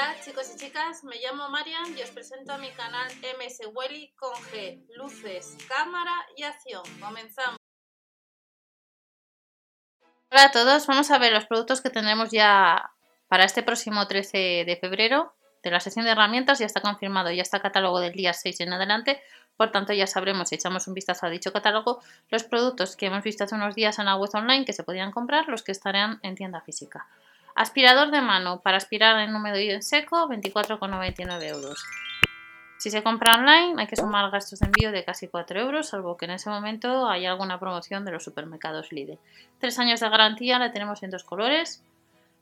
Hola chicos y chicas, me llamo Marian y os presento a mi canal MS Welly con G, luces, cámara y acción. Comenzamos. Hola a todos, vamos a ver los productos que tendremos ya para este próximo 13 de febrero de la sección de herramientas. Ya está confirmado, ya está catálogo del día 6 en adelante. Por tanto, ya sabremos si echamos un vistazo a dicho catálogo los productos que hemos visto hace unos días en la web online que se podían comprar, los que estarán en tienda física. Aspirador de mano para aspirar en húmedo y en seco, 24,99 euros. Si se compra online hay que sumar gastos de envío de casi 4 euros, salvo que en ese momento haya alguna promoción de los supermercados Lidl. Tres años de garantía la tenemos en dos colores.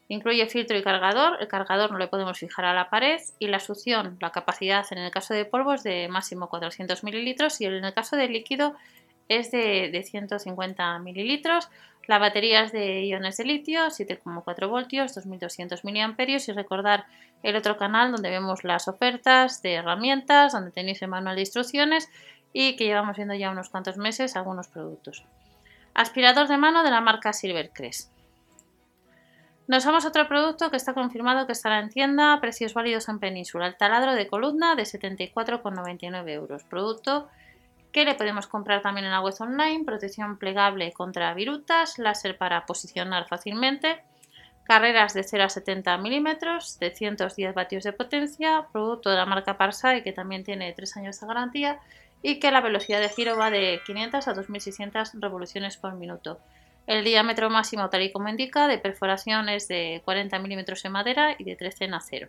Incluye filtro y cargador. El cargador no le podemos fijar a la pared y la succión, la capacidad en el caso de polvo es de máximo 400 mililitros y en el caso de líquido es de, de 150 mililitros. La batería es de iones de litio, 7,4 voltios, 2200 miliamperios y recordar el otro canal donde vemos las ofertas de herramientas, donde tenéis el manual de instrucciones y que llevamos viendo ya unos cuantos meses algunos productos. Aspirador de mano de la marca Silvercrest. Nos vamos a otro producto que está confirmado que estará en tienda, precios válidos en península. El taladro de columna de 74,99 euros. Producto que le podemos comprar también en la web online, protección plegable contra virutas, láser para posicionar fácilmente, carreras de 0 a 70 milímetros, de 110 vatios de potencia, producto de la marca Parsai que también tiene 3 años de garantía y que la velocidad de giro va de 500 a 2600 revoluciones por minuto. El diámetro máximo, tal y como indica, de perforación es de 40 milímetros en madera y de 13 en acero.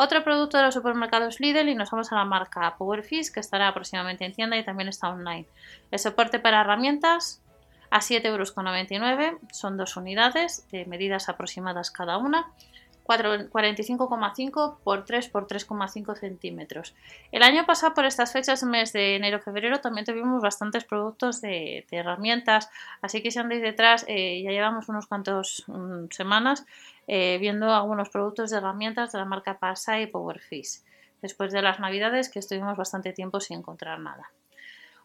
Otro producto de los supermercados Lidl y nos vamos a la marca Powerfish que estará próximamente en tienda y también está online. El soporte para herramientas a 7,99 euros, son dos unidades de medidas aproximadas cada una. 45,5 por 3 por 3,5 centímetros. El año pasado, por estas fechas, mes de enero-febrero, también tuvimos bastantes productos de, herramientas. Así que si andáis detrás, eh, ya llevamos unos cuantos mm, semanas eh, viendo algunos productos de herramientas de la marca Pasa y Powerfish. Después de las navidades, que estuvimos bastante tiempo sin encontrar nada.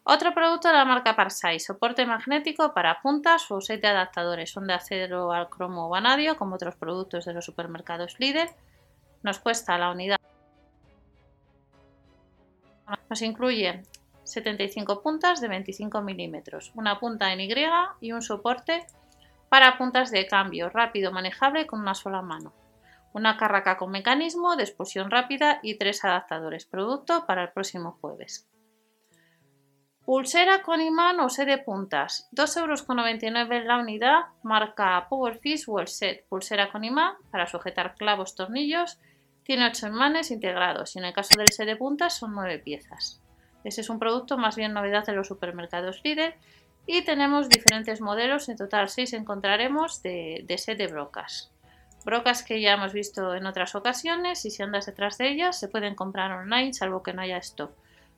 Otro producto de la marca Parsai, soporte magnético para puntas o set de adaptadores. Son de acero al cromo o vanadio, como otros productos de los supermercados líder. Nos cuesta la unidad. Nos incluye 75 puntas de 25 milímetros, una punta en Y y un soporte para puntas de cambio rápido manejable con una sola mano. Una carraca con mecanismo de expulsión rápida y tres adaptadores. Producto para el próximo jueves. Pulsera con imán o set de puntas. 2,99 euros la unidad. Marca Powerfish Wall Set. Pulsera con imán para sujetar clavos, tornillos. Tiene 8 imanes integrados y en el caso del set de puntas son 9 piezas. Ese es un producto más bien novedad de los supermercados líder y tenemos diferentes modelos. En total 6 encontraremos de, de set de brocas. Brocas que ya hemos visto en otras ocasiones y si andas detrás de ellas se pueden comprar online salvo que no haya stock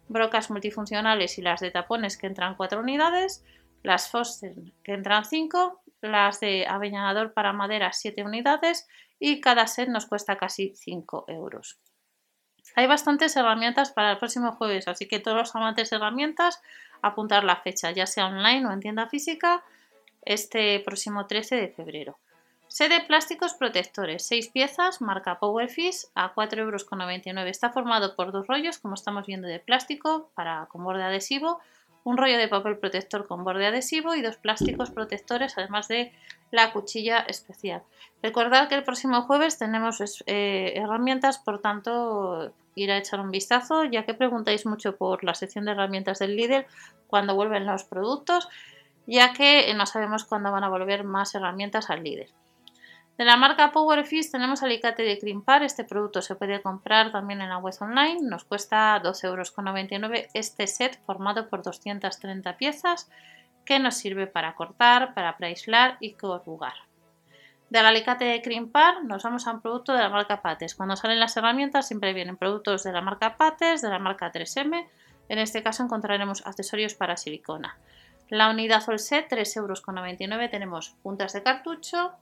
brocas multifuncionales y las de tapones que entran 4 unidades, las Foster que entran 5, las de avellanador para madera 7 unidades y cada set nos cuesta casi 5 euros. Hay bastantes herramientas para el próximo jueves, así que todos los amantes de herramientas apuntar la fecha, ya sea online o en tienda física, este próximo 13 de febrero. Set de plásticos protectores, 6 piezas, marca Powerfish a 4,99 euros. Está formado por dos rollos, como estamos viendo, de plástico para, con borde adhesivo, un rollo de papel protector con borde adhesivo y dos plásticos protectores, además de la cuchilla especial. Recordad que el próximo jueves tenemos eh, herramientas, por tanto, ir a echar un vistazo, ya que preguntáis mucho por la sección de herramientas del líder cuando vuelven los productos, ya que no sabemos cuándo van a volver más herramientas al líder. De la marca Powerfish tenemos alicate de crimpar. Este producto se puede comprar también en la web online. Nos cuesta 12,99 euros este set formado por 230 piezas que nos sirve para cortar, para preaislar y corrugar. Del alicate de crimpar nos vamos a un producto de la marca Pates. Cuando salen las herramientas siempre vienen productos de la marca Pates, de la marca 3M. En este caso encontraremos accesorios para silicona. La unidad All Set 3,99 euros tenemos puntas de cartucho,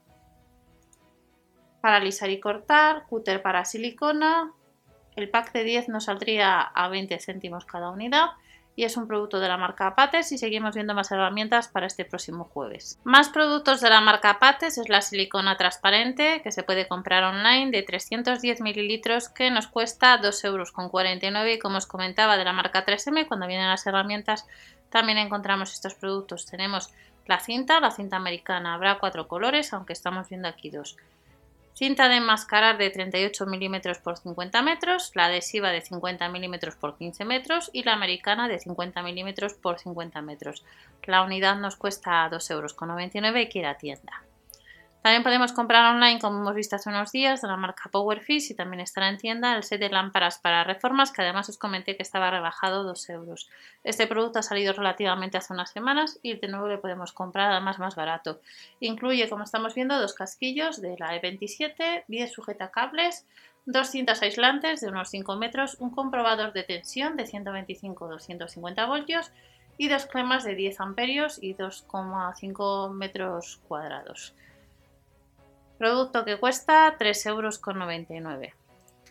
para alisar y cortar, cúter para silicona. El pack de 10 nos saldría a 20 céntimos cada unidad. y es un producto de la marca Pates y seguimos viendo más herramientas para este próximo jueves. Más productos de la marca Pates es la silicona transparente que se puede comprar online de 310 mililitros que nos cuesta 2,49 euros y como os comentaba de la marca 3M cuando vienen las herramientas también encontramos estos productos. Tenemos la cinta, la cinta americana, habrá cuatro colores aunque estamos viendo aquí dos. Cinta de enmascarar de 38 milímetros por 50 metros, la adhesiva de 50 milímetros por 15 metros y la americana de 50 milímetros por 50 metros. La unidad nos cuesta 2,99 euros y que ir tienda. También podemos comprar online, como hemos visto hace unos días, de la marca Powerfish y también estará en tienda el set de lámparas para reformas, que además os comenté que estaba rebajado 2 euros. Este producto ha salido relativamente hace unas semanas y de nuevo le podemos comprar además más barato. Incluye, como estamos viendo, dos casquillos de la E27, 10 sujetacables, dos cintas aislantes de unos 5 metros, un comprobador de tensión de 125-250 voltios y dos cremas de 10 amperios y 2,5 metros cuadrados. Producto que cuesta 3,99 euros.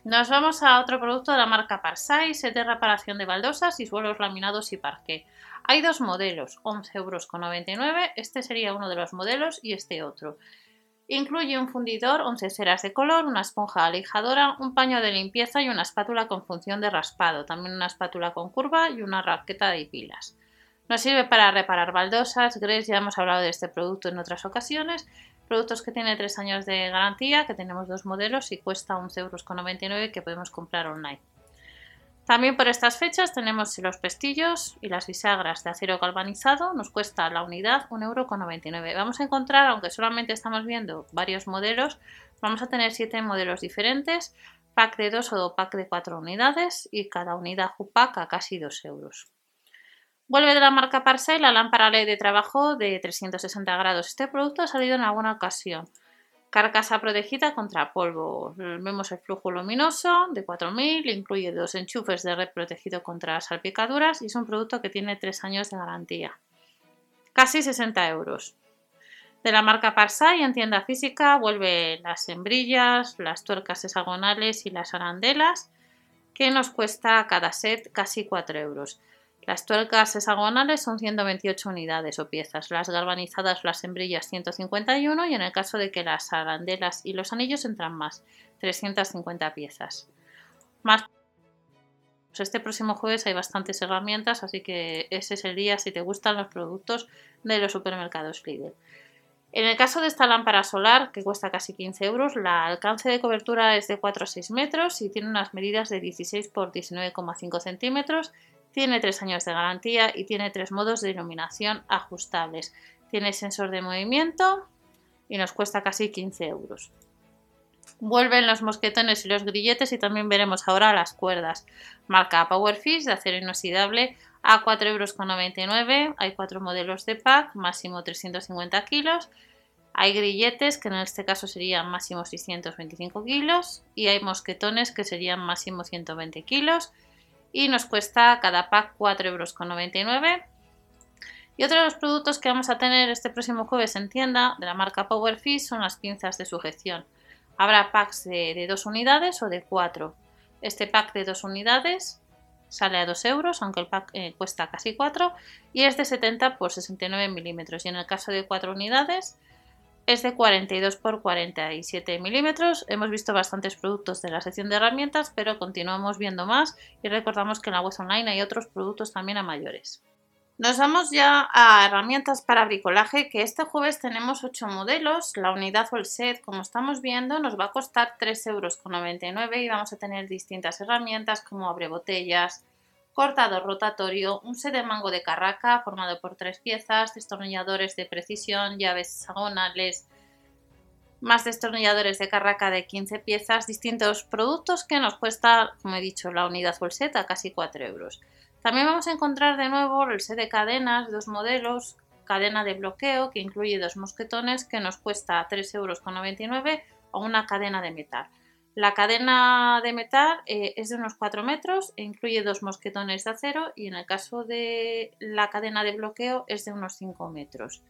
Nos vamos a otro producto de la marca Parsai, set de reparación de baldosas y suelos laminados y parqué. Hay dos modelos, 11,99 euros. Este sería uno de los modelos y este otro. Incluye un fundidor, 11 ceras de color, una esponja alijadora, un paño de limpieza y una espátula con función de raspado. También una espátula con curva y una raqueta de pilas. Nos sirve para reparar baldosas, grés, ya hemos hablado de este producto en otras ocasiones, Productos que tiene 3 años de garantía, que tenemos dos modelos y cuesta 11,99 euros que podemos comprar online. También por estas fechas tenemos los pestillos y las bisagras de acero galvanizado. Nos cuesta la unidad 1,99 euros. Vamos a encontrar, aunque solamente estamos viendo varios modelos, vamos a tener 7 modelos diferentes, pack de 2 o pack de 4 unidades y cada unidad Jupac a casi 2 euros. Vuelve de la marca Parcel la lámpara LED de trabajo de 360 grados. Este producto ha salido en alguna ocasión. Carcasa protegida contra polvo. Vemos el flujo luminoso de 4000, incluye dos enchufes de red protegido contra salpicaduras y es un producto que tiene 3 años de garantía. Casi 60 euros. De la marca Parsai en tienda física vuelve las hembrillas, las tuercas hexagonales y las arandelas que nos cuesta cada set casi 4 euros. Las tuercas hexagonales son 128 unidades o piezas, las galvanizadas, las hembrillas 151 y en el caso de que las arandelas y los anillos entran más, 350 piezas. Más pues este próximo jueves hay bastantes herramientas, así que ese es el día si te gustan los productos de los supermercados Lidl. En el caso de esta lámpara solar, que cuesta casi 15 euros, la alcance de cobertura es de 4 a 6 metros y tiene unas medidas de 16 por 19,5 centímetros tiene tres años de garantía y tiene tres modos de iluminación ajustables. Tiene sensor de movimiento y nos cuesta casi 15 euros. Vuelven los mosquetones y los grilletes y también veremos ahora las cuerdas. Marca Powerfish de acero inoxidable a 4,99 euros. Hay cuatro modelos de pack, máximo 350 kilos. Hay grilletes que en este caso serían máximo 625 kilos y hay mosquetones que serían máximo 120 kilos y nos cuesta cada pack 4,99 euros. Y otro de los productos que vamos a tener este próximo jueves en tienda de la marca Powerfish son las pinzas de sujeción. Habrá packs de, 2 unidades o de 4. Este pack de 2 unidades sale a 2 euros, aunque el pack eh, cuesta casi 4, y es de 70 por 69 milímetros. Y en el caso de 4 unidades es de 42 por 47 milímetros. Hemos visto bastantes productos de la sección de herramientas, pero continuamos viendo más y recordamos que en la web online hay otros productos también a mayores. Nos vamos ya a herramientas para bricolaje, que este jueves tenemos 8 modelos. La unidad o el set, como estamos viendo, nos va a costar 3,99 euros y vamos a tener distintas herramientas como abre botellas, cortador rotatorio, un set de mango de carraca formado por tres piezas, destornilladores de precisión, llaves hexagonales, más destornilladores de carraca de 15 piezas, distintos productos que nos cuesta, como he dicho, la unidad full set a casi 4 euros. También vamos a encontrar de nuevo el set de cadenas, dos modelos, cadena de bloqueo que incluye dos mosquetones que nos cuesta 3,99 euros o una cadena de metal. La cadena de metal eh, es de unos 4 metros e incluye dos mosquetones de acero y en el caso de la cadena de bloqueo es de unos 5 metros.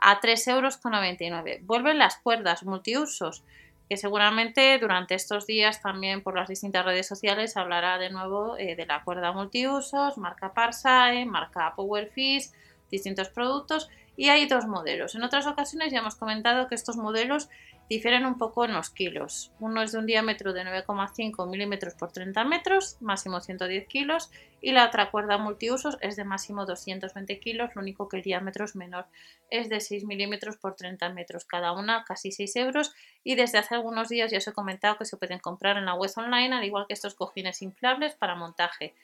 A 3,99 euros. Vuelven las cuerdas multiusos que seguramente durante estos días también por las distintas redes sociales hablará de nuevo eh, de la cuerda multiusos, marca Parsai, marca Powerfish, distintos productos y hay dos modelos. En otras ocasiones ya hemos comentado que estos modelos difieren un poco en los kilos. Uno es de un diámetro de 9,5 milímetros por 30 metros, máximo 110 kilos, y la otra cuerda multiusos es de máximo 220 kilos, lo único que el diámetro es menor, es de 6 milímetros por 30 metros, cada una casi 6 euros, y desde hace algunos días ya os he comentado que se pueden comprar en la web online, al igual que estos cojines inflables para montaje.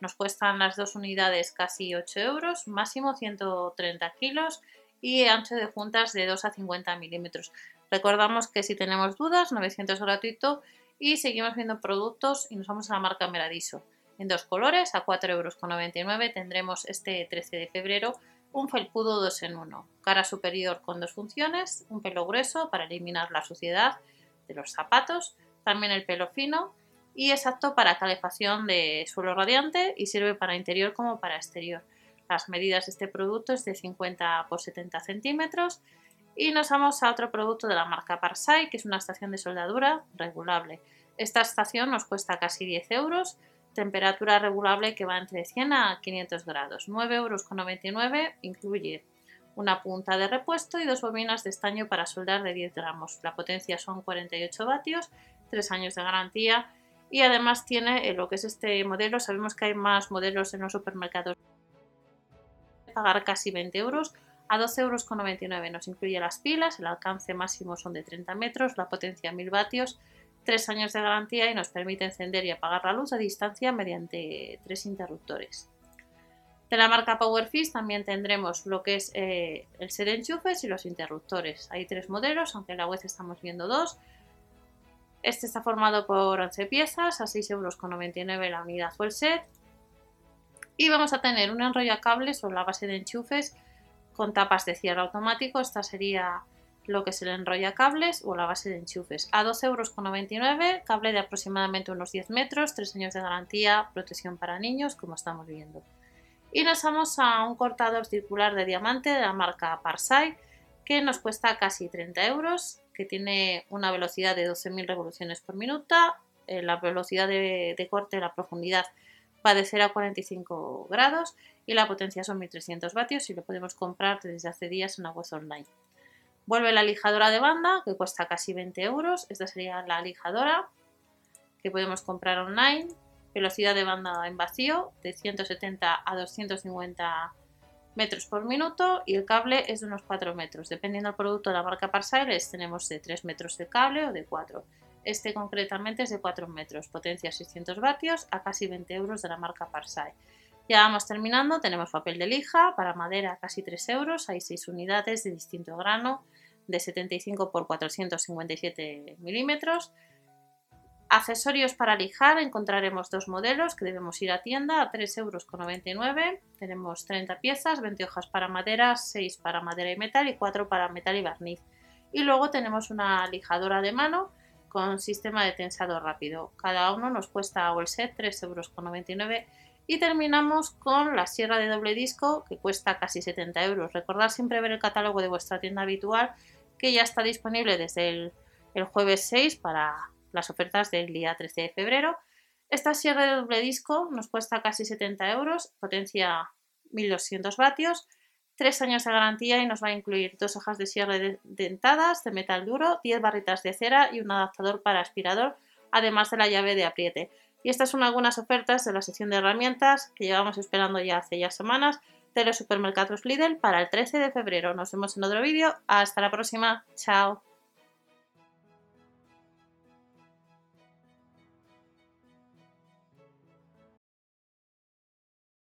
Nos cuestan las dos unidades casi 8 euros, máximo 130 kilos y ancho de juntas de 2 a 50 milímetros. Recordamos que si tenemos dudas, 900 gratuito y seguimos viendo productos y nos vamos a la marca Meradiso. En dos colores, a 4,99 euros tendremos este 13 de febrero un felpudo 2 en 1. Cara superior con dos funciones, un pelo grueso para eliminar la suciedad de los zapatos, también el pelo fino y es apto para calefacción de suelo radiante y sirve para interior como para exterior. Las medidas de este producto es de 50 por 70 centímetros y nos vamos a otro producto de la marca Parsai, que es una estación de soldadura regulable. Esta estación nos cuesta casi 10 euros, temperatura regulable que va entre 100 a 500 grados. 9,99 euros incluye una punta de repuesto y dos bobinas de estaño para soldar de 10 gramos. La potencia son 48 vatios, 3 años de garantía y además tiene eh, lo que es este modelo. Sabemos que hay más modelos en los supermercados. Pagar casi 20 euros a 12,99 euros. Nos incluye las pilas, el alcance máximo son de 30 metros, la potencia 1000 vatios, 3 años de garantía y nos permite encender y apagar la luz a distancia mediante tres interruptores. De la marca Powerfish también tendremos lo que es eh, el set de enchufes y los interruptores. Hay tres modelos, aunque en la web estamos viendo dos. Este está formado por 11 piezas a 6,99 euros la unidad o el set. Y vamos a tener un enrollacable sobre la base de enchufes con tapas de cierre automático. Esta sería lo que se le enrolla cables o la base de enchufes. A 12,99 euros, cable de aproximadamente unos 10 metros, 3 años de garantía, protección para niños, como estamos viendo. Y nos vamos a un cortador circular de diamante de la marca Parsai, que nos cuesta casi 30 euros, que tiene una velocidad de 12.000 revoluciones por minuto, eh, la velocidad de, de corte, la profundidad va de 0 a 45 grados y la potencia son 1300 vatios y lo podemos comprar desde hace días en la web online. Vuelve la lijadora de banda que cuesta casi 20 euros. Esta sería la lijadora que podemos comprar online. Velocidad de banda en vacío de 170 a 250 metros por minuto y el cable es de unos 4 metros. Dependiendo del producto de la marca Parsiles tenemos de 3 metros de cable o de 4. Este concretamente es de 4 metros, potencia 600 vatios a casi 20 euros de la marca Parsai. Ya vamos terminando, tenemos papel de lija para madera casi 3 euros, hay 6 unidades de distinto grano de 75 por 457 milímetros. Accesorios para lijar encontraremos dos modelos que debemos ir a tienda a 3,99 euros. Tenemos 30 piezas, 20 hojas para madera, 6 para madera y metal y 4 para metal y barniz. Y luego tenemos una lijadora de mano con sistema de tensado rápido. Cada uno nos cuesta o el set 3,99 euros. Y terminamos con la sierra de doble disco que cuesta casi 70 euros. Recordad siempre ver el catálogo de vuestra tienda habitual que ya está disponible desde el, el jueves 6 para las ofertas del día 13 de febrero. Esta sierra de doble disco nos cuesta casi 70 euros, potencia 1200 vatios 3 años de garantía y nos va a incluir dos hojas de cierre dentadas de metal duro, 10 barritas de cera y un adaptador para aspirador, además de la llave de apriete. Y estas son algunas ofertas de la sección de herramientas que llevamos esperando ya hace ya semanas de los supermercados Lidl para el 13 de febrero. Nos vemos en otro vídeo. Hasta la próxima. Chao.